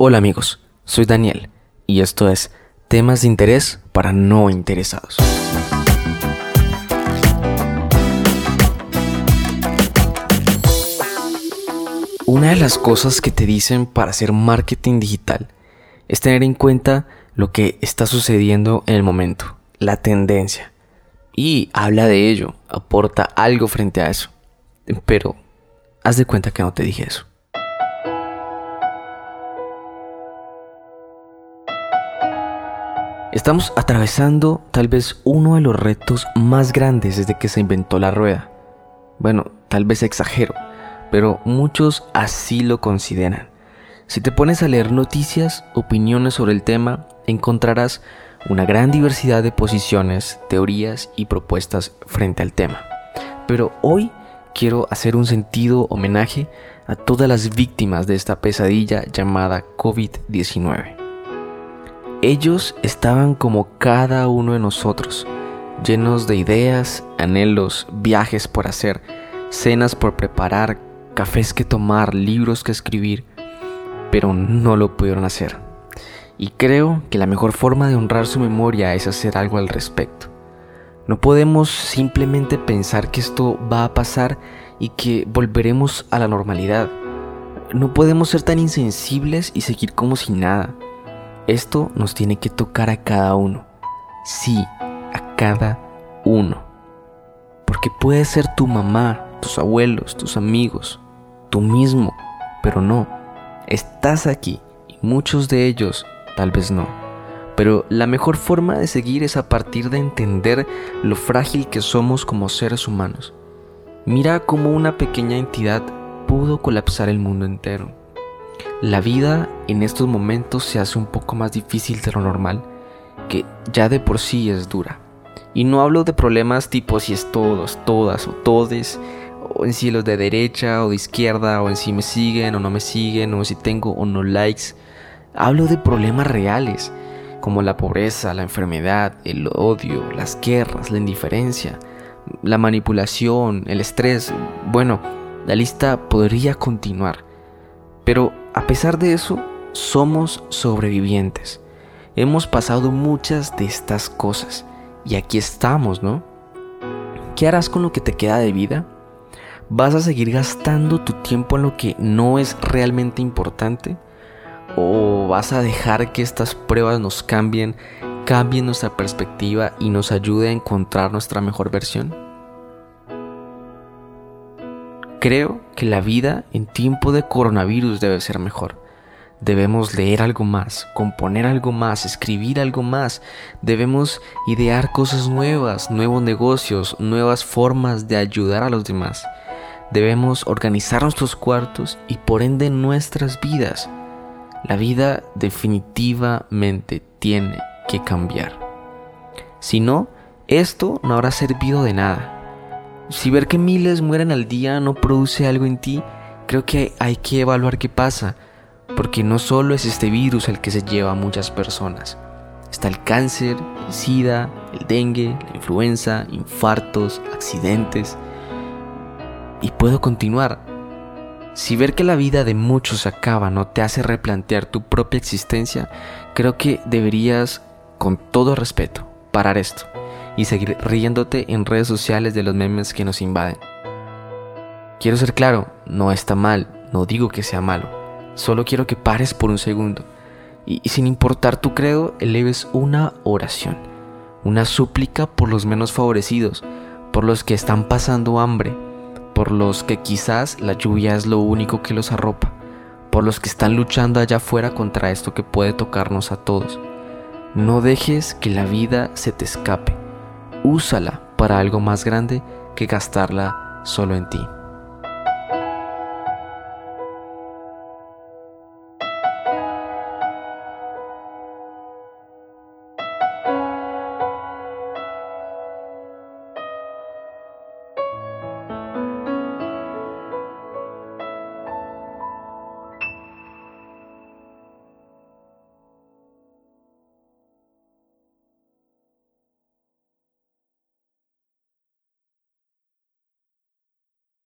Hola amigos, soy Daniel y esto es Temas de Interés para No Interesados. Una de las cosas que te dicen para hacer marketing digital es tener en cuenta lo que está sucediendo en el momento, la tendencia. Y habla de ello, aporta algo frente a eso. Pero haz de cuenta que no te dije eso. Estamos atravesando tal vez uno de los retos más grandes desde que se inventó la rueda. Bueno, tal vez exagero, pero muchos así lo consideran. Si te pones a leer noticias, opiniones sobre el tema, encontrarás una gran diversidad de posiciones, teorías y propuestas frente al tema. Pero hoy quiero hacer un sentido homenaje a todas las víctimas de esta pesadilla llamada COVID-19. Ellos estaban como cada uno de nosotros, llenos de ideas, anhelos, viajes por hacer, cenas por preparar, cafés que tomar, libros que escribir, pero no lo pudieron hacer. Y creo que la mejor forma de honrar su memoria es hacer algo al respecto. No podemos simplemente pensar que esto va a pasar y que volveremos a la normalidad. No podemos ser tan insensibles y seguir como si nada. Esto nos tiene que tocar a cada uno. Sí, a cada uno. Porque puede ser tu mamá, tus abuelos, tus amigos, tú mismo, pero no. Estás aquí y muchos de ellos tal vez no. Pero la mejor forma de seguir es a partir de entender lo frágil que somos como seres humanos. Mira cómo una pequeña entidad pudo colapsar el mundo entero. La vida en estos momentos se hace un poco más difícil de lo normal, que ya de por sí es dura. Y no hablo de problemas tipo si es todos, todas o todes, o en si de derecha o de izquierda, o en si me siguen o no me siguen, o si tengo o no likes. Hablo de problemas reales, como la pobreza, la enfermedad, el odio, las guerras, la indiferencia, la manipulación, el estrés. Bueno, la lista podría continuar. Pero a pesar de eso, somos sobrevivientes. Hemos pasado muchas de estas cosas y aquí estamos, ¿no? ¿Qué harás con lo que te queda de vida? ¿Vas a seguir gastando tu tiempo en lo que no es realmente importante? ¿O vas a dejar que estas pruebas nos cambien, cambien nuestra perspectiva y nos ayude a encontrar nuestra mejor versión? Creo que la vida en tiempo de coronavirus debe ser mejor. Debemos leer algo más, componer algo más, escribir algo más. Debemos idear cosas nuevas, nuevos negocios, nuevas formas de ayudar a los demás. Debemos organizar nuestros cuartos y por ende nuestras vidas. La vida definitivamente tiene que cambiar. Si no, esto no habrá servido de nada. Si ver que miles mueren al día no produce algo en ti, creo que hay que evaluar qué pasa, porque no solo es este virus el que se lleva a muchas personas. Está el cáncer, el sida, el dengue, la influenza, infartos, accidentes. Y puedo continuar. Si ver que la vida de muchos acaba no te hace replantear tu propia existencia, creo que deberías, con todo respeto, parar esto y seguir riéndote en redes sociales de los memes que nos invaden. Quiero ser claro, no está mal, no digo que sea malo, solo quiero que pares por un segundo y, sin importar tu credo, eleves una oración, una súplica por los menos favorecidos, por los que están pasando hambre, por los que quizás la lluvia es lo único que los arropa, por los que están luchando allá afuera contra esto que puede tocarnos a todos. No dejes que la vida se te escape úsala para algo más grande que gastarla solo en ti.